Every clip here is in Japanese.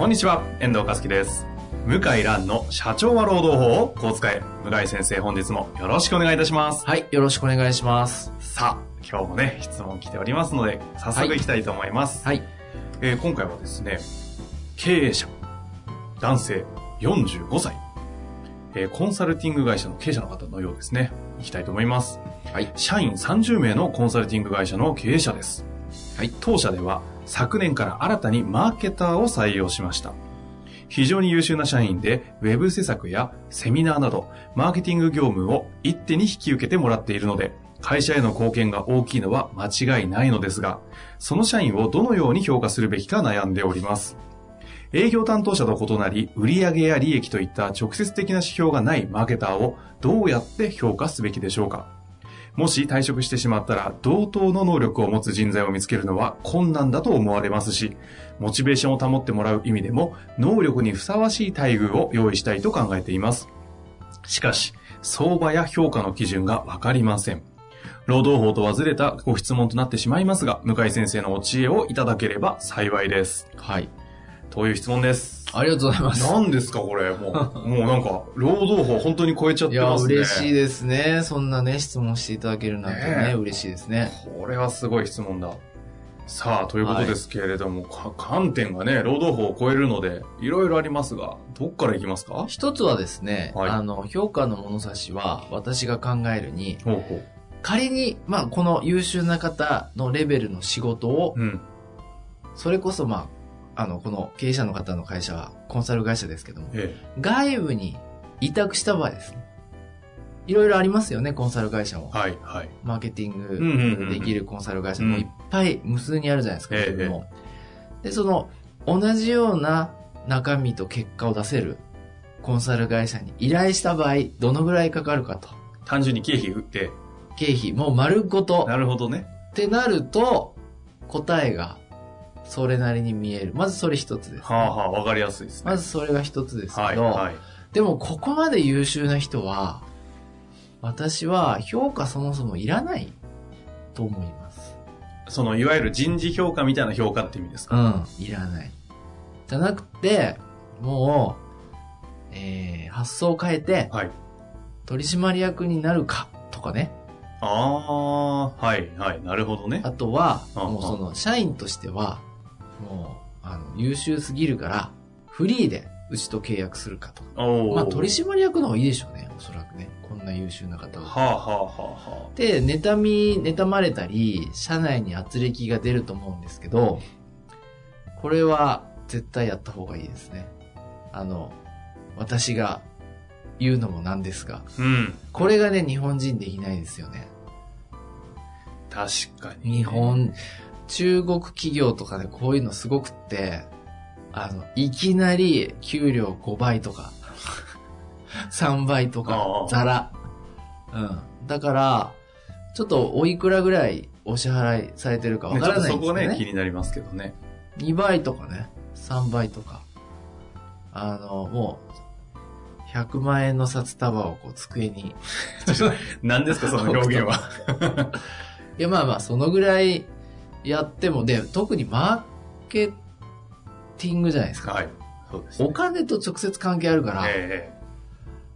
こんにちは、遠藤和樹です。向井蘭の社長は労働法をこう使え。向井先生、本日もよろしくお願いいたします。はい、よろしくお願いします。さあ、今日もね、質問来ておりますので、早速いきたいと思います。はい。えー今回はですね、経営者、男性、45歳、えーコンサルティング会社の経営者の方のようですね。いきたいと思います。はい。社員30名のコンサルティング会社の経営者です。はい。当社では昨年から新たにマーケターを採用しました。非常に優秀な社員で、ウェブ施策やセミナーなど、マーケティング業務を一手に引き受けてもらっているので、会社への貢献が大きいのは間違いないのですが、その社員をどのように評価するべきか悩んでおります。営業担当者と異なり、売上や利益といった直接的な指標がないマーケターをどうやって評価すべきでしょうかもし退職してしまったら、同等の能力を持つ人材を見つけるのは困難だと思われますし、モチベーションを保ってもらう意味でも、能力にふさわしい待遇を用意したいと考えています。しかし、相場や評価の基準がわかりません。労働法とはずれたご質問となってしまいますが、向井先生のお知恵をいただければ幸いです。はい。という質問です。ありがとうございます。何ですかこれ、もう、もうなんか、労働法本当に超えちゃっいや、てますね。嬉しいですね。そんなね、質問していただけるなんてね、ねえ嬉しいですね。これはすごい質問だ。さあ、ということですけれども、か観点がね、労働法を超えるので、いろいろありますが、どっからいきますか？一つはですね、はいあの、評価の物差しは、私が考えるに、ほうほう。仮に、まあ、この優秀な方のレベルの仕事を、うん。それこそ、まあ、あの、この経営者の方の会社は、コンサル会社ですけども、え外部に委託した場合ですね。いろいろありますよね、コンサル会社もえ。。はい、はい。マーケティンうんうんうんグできるコンサル会社うんもいっぱい無数にあるじゃないですか、ええ自分も。で、その、同じような中身と結果を出せるコンサル会社に依頼した場合、どのぐらいかかるかと。単純に経費打って、経費、もう丸ごとなるほどね。ってなると、答えがそれなりに見える。まずそれ一つです、はあはあ、わかりやすいですね。まずそれが一つですはい、けど、はい。でもここまで優秀な人は、私は評価そもそもいらないと思います。その、いわゆる人事評価みたいな評価って意味ですか、うん、いらない。じゃなくて、もう、えー、発想を変えて、はい。取締役になるか、とかね。ああ、はい、はい。なるほどね。あとは、うんもうその、社員としては、もう、あの、優秀すぎるから、フリーで、うちと契約するかとまあ、取締役の方がいいでしょうね、おそらくね。こんな優秀な方は。はあ、はあ、はあ、はで、妬み、妬まれたり、社内に圧力が出ると思うんですけど、これは絶対やった方がいいですね。あの、私が言うのもなんですが、あ。うん。これがね、日本人できないですよね。確かに。日本、中国企業とかでこういうのすごくって、あの、いきなり給料5倍とか、3倍とあかあ、ザラ。うん。だから、ちょっとおいくらぐらいお支払いされてるかわからっとそこね、ないんですよね。気になりますけどね。2倍とかね、3倍とか。あの、もう、100万円の札束をこう机に。何ですか、その表現は。いや、まあまあ、そのぐらいやっても、で、特にマーケティングじゃないですか。はい。そうです、ね。お金と直接関係あるから、え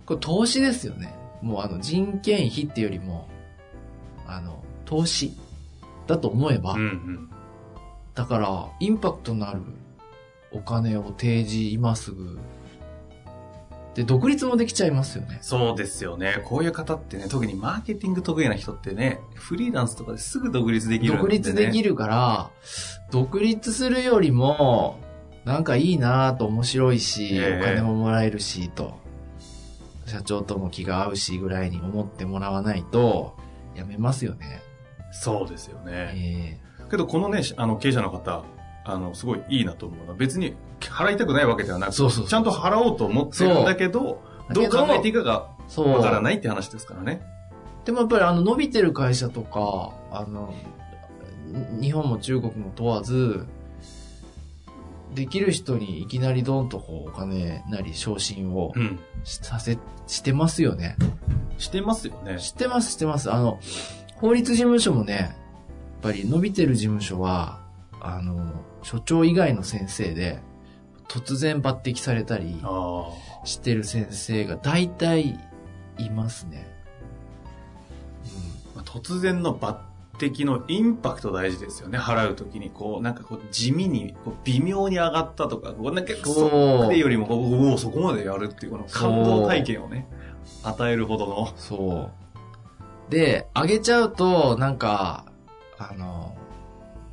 これ投資ですよね。もうあの人件費っていうよりも、あの、投資だと思えば、えうんうん。だから、インパクトのあるお金を提示今すぐ、で、独立もできちゃいますよね。そうですよね。こういう方ってね、特にマーケティング得意な人ってね、フリーランスとかですぐ独立できるね。独立できる。るから、独立するよりも、なんかいいなぁと面白いし、ええお金ももらえるし、と。社長とも気が合うしぐらいに思ってもらわないと、やめますよね。そうですよね。えけけど、このね、あの、経営者の方、あの、すごいいいなと思うのは、別に払いたくないわけではなくそうそうちゃんと払おうと思ってるんだけど、どう考えていいかがそう。わからないって話ですからね。でもやっぱりあの伸びてる会社とか、あの、日本も中国も問わず、できる人にいきなりドンとこうお金なり昇進をうん。しさせ、してますよね。してますよね。知ってます、知ってます。あの、法律事務所もね、やっぱり伸びてる事務所は、あの、所長以外の先生で、突然抜擢されたりあしてる先生が大体いますね。あ。突然の抜擢のインパクト大事ですよね。払うときに、こう、なんかこう、地味に、こう微妙に上がったとか、こう、なんか、それよりも、おお、そこまでやるっていう、この感動体験をね、与えるほどの。そう。で、上げちゃうと、なんか、あの、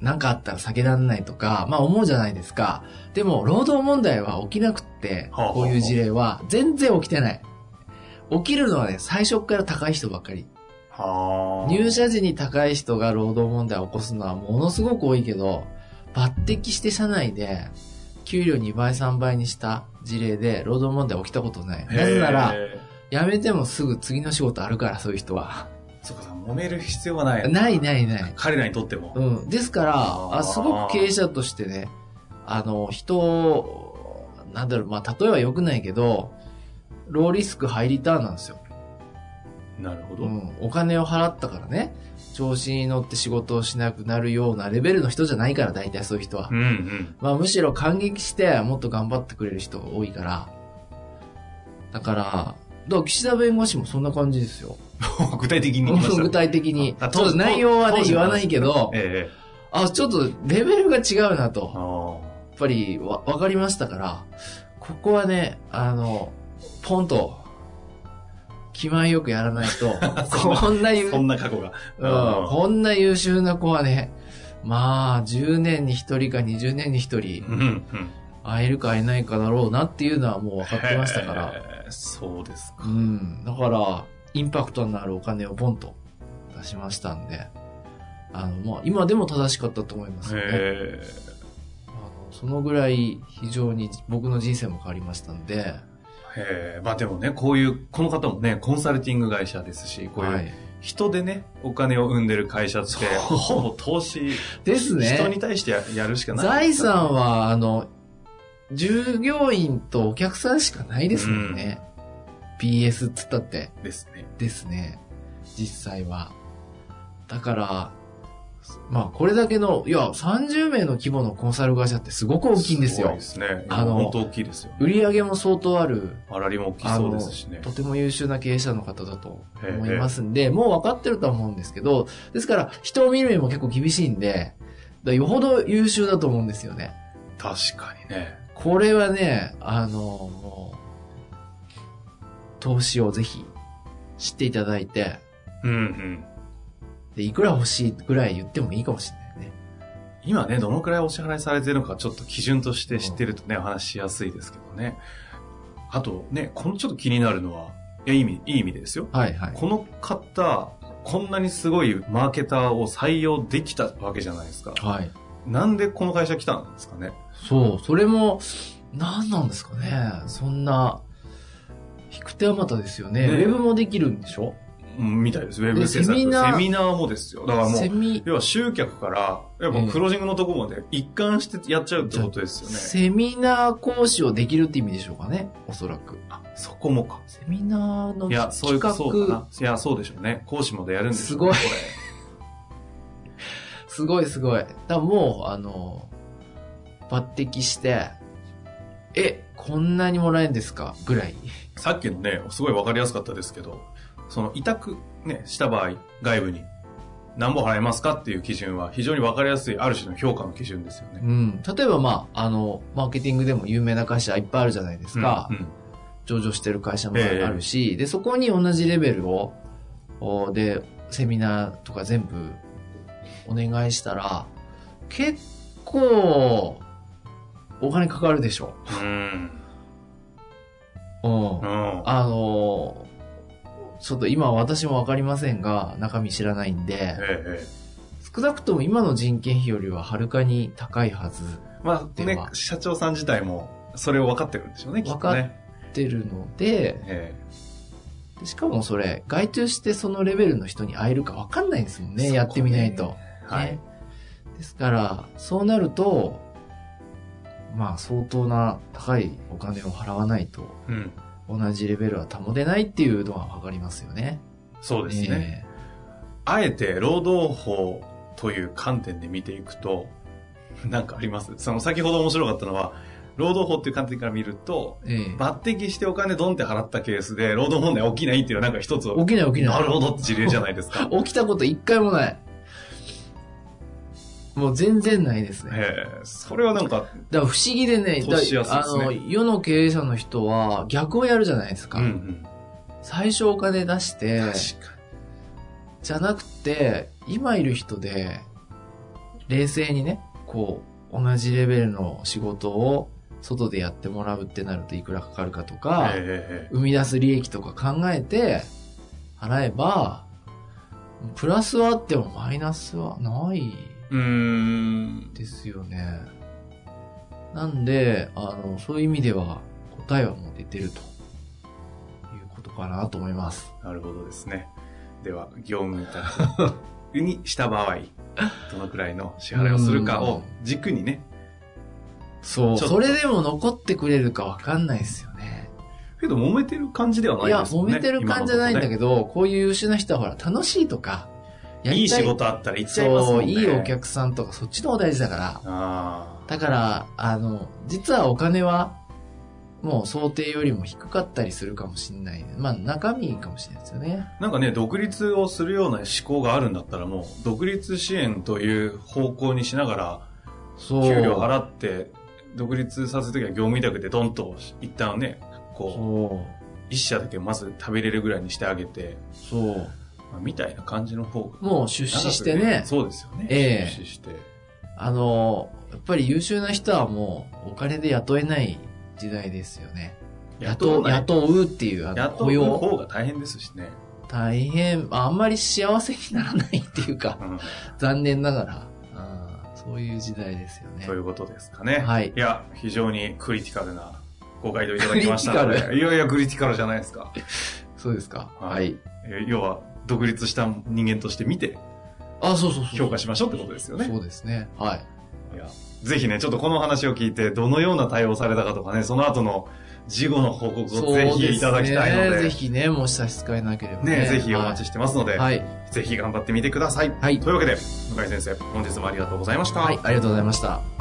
なんかあったら避けられないとか、まあ思うじゃないですか。でも、労働問題は起きなくって、こういう事例は全然起きてない。起きるのはね、最初から高い人ばっかり。はあ。入社時に高い人が労働問題を起こすのはものすごく多いけど、抜擢して社内で、給料2倍3倍にした事例で労働問題起きたことない。なぜなら、へ辞めてもすぐ次の仕事あるから、そういう人は。揉める必要はない。ないないない。彼らにとっても。うん。ですから、あすごく経営者としてね、あの、人を、なんだろう、まあ、例えは良くないけど、ローリスクハイリターンなんですよ。なるほど。うん。お金を払ったからね、調子に乗って仕事をしなくなるようなレベルの人じゃないから、大体そういう人はう。んうん。まあ、むしろ感激して、もっと頑張ってくれる人が多いから。だから、だから岸田弁護士もそんな感じですよ。具体的に。具体的に。あちょっと内容はね、言わないけど、ええあ、ちょっとレベルが違うなと。あやっぱりわ、わかりましたから、ここはね、あの、ポンと、気前よくやらないと、こんなそんな過去が。うん、こんな優秀な子はね、まあ、10年に1人か20年に1人。会えるか会えないかだろうなっていうのはもう分かってましたから。そうですか。うん。だから、インパクトのあるお金をボンと出しましたんで、あの、まあ、今でも正しかったと思いますよね。へあのそのぐらい非常に僕の人生も変わりましたんで、え。へえ。まあでもね、こういう、この方もね、コンサルティング会社ですし、こういうはい。人でね、お金を生んでる会社って、ほぼ投資、ですね。人に対してややるしかない。財産は、あの、従業員とお客さんしかないですもんね。PS っつったって。ですね。ですね。実際は。だから、まあ、これだけの、いや、30名の規模のコンサル会社ってすごく大きいんですよごいで。すね。あの本当大きいですよ。売り上げも相当ある、あらりも大きそうですしね。とても優秀な経営者の方だと思いますんで、もう分かってるとは思うんですけど、ですから、人を見る目も結構厳しいんで、よほど優秀だと思うんですよね。確かにね。これはね、あの、もう、投資をぜひ知っていただいて、うんうん。で、いくら欲しいぐらい言ってもいいかもしれないね。今ね、どのくらいお支払いされてるのかちょっと基準として知ってるとね、お話ししやすいですけどね。あとね、このちょっと気になるのは、いや、いい意味、いい意味でですよ。はいはい。この方、こんなにすごいマーケターを採用できたわけじゃないですか。はい。なんでこの会社来たんですかね。そう、それも、何なんですかね。そんな、引く手あまたですよね。ねウェブもできるんでしょ？うん、みたいです。ウェブで制作。セミナーセミナーもですよ。だからもう、要は集客から、やっぱクロージングのとこまで一貫してやっちゃうってことですよね。セミナー講師をできるって意味でしょうかね。おそらく。あ、そこもか。セミナーのいや、そういう、企そうかな画、。いや、そうでしょうね。講師までやるんですすごいこ すごいすごい。だからもう、あの、抜擢して、え、こんなにもらえるんですか？ぐらい。れさっきのね、すごいわかりやすかったですけど、その委託ね、した場合、外部に、何本払いますかっていう基準は非常にわかりやすい、ある種の評価の基準ですよね。うん。例えばまあ、あの、マーケティングでも有名な会社いっぱいあるじゃないですか。うんうん上場してる会社もあええるし、で、そこに同じレベルを、おで、セミナーとか全部お願いしたら、結構、お金かかるでしょ。うん。うんう。ん。あの、ちょっと今私もわかりませんが、中身知らないんで、えええ少なくとも今の人件費よりははるかに高いはずまあね社長さん自体もそれを分かってるんでしょうね、きっ分かってるので、えでしかもそれ、外注してそのレベルの人に会えるか分かんないんですもんね、ねやってみないと。えはいね。ですから、そうなると、まあ相当な高いお金を払わないと、うん。同じレベルは保てないっていうのは分かりますよね。そうですね。あえて労働法という観点で見ていくと、なんかあります？その先ほど面白かったのは、労働法っていう観点から見ると、ええええ抜擢してお金ドンって払ったケースで労働問題起きないっていうのはなんか一つ、起きない起きない。なるほどって事例じゃないですか。起きたこと一回もない。もう全然ないですね。ええそれはなんか、だから不思議でね、だ投資しやすいですねあの、世の経営者の人は逆をやるじゃないですか。うんうん。最初お金出して、じゃなくて、今いる人で、冷静にね、こう、同じレベルの仕事を外でやってもらうってなるといくらかかるかとに。か、ええ生み出す利益とか考えて、払えば、プラスはあってもマイナスはないうーん。ですよね。なんで、あの、そういう意味では答えはもう出てるということかなと思います。なるほどですね。では、業務委託にした場合、どのくらいの支払いをするかを軸にね。そう。それでも残ってくれるかわかんないですよね。けど、揉めてる感じではないいや、ですもんね。揉めてる感じじゃないんだけど。ど、こういう優秀な人はほら、楽しいとか、やいい仕事あったら行っちゃいますもそう、んね。いいお客さんとか、そっちの方が大事だから。あだから、あの、実はお金は、もう想定よりも低かったりするかもしれない。まあ、中身かもしれないですよね。あ。なんかね、独立をするような思考があるんだったらもう、独立支援という方向にしながら、そう。給料払って、独立させるときは業務委託でドンと、一旦ね、こ。う、一社だけまず食べれるぐらいにしてあげて、そう。まあみたいな感じの方が。もう出資してね、そうですよね。ええ出資して。あの、やっぱり優秀な人はもうお金で雇えない時代ですよね。雇う、雇うっていう、雇う。方が大変ですしね。大変、あんまり幸せにならないっていうか、うん。残念ながら、そういう時代ですよねと。いうことですかね。はいいや、非常にクリティカルなご回答いただきましたのクリティで。いやいや、クリティカルじゃないですか。そうですか。はいはい。えー要は、独立した人間として見てあ、そうそうそう。評価しましょうってことですよね。そうですね。はい。いや、ぜひね、ちょっとこの話を聞いて、どのような対応されたかとかね、その後の事後の報告をぜひいただきたいので、ぜひね、もし差し支えなければね、ね。ぜひお待ちしてますので、はい。ぜひ頑張ってみてください。はいというわけで、向井先生、本日もありがとうございました。はい。ありがとうございました。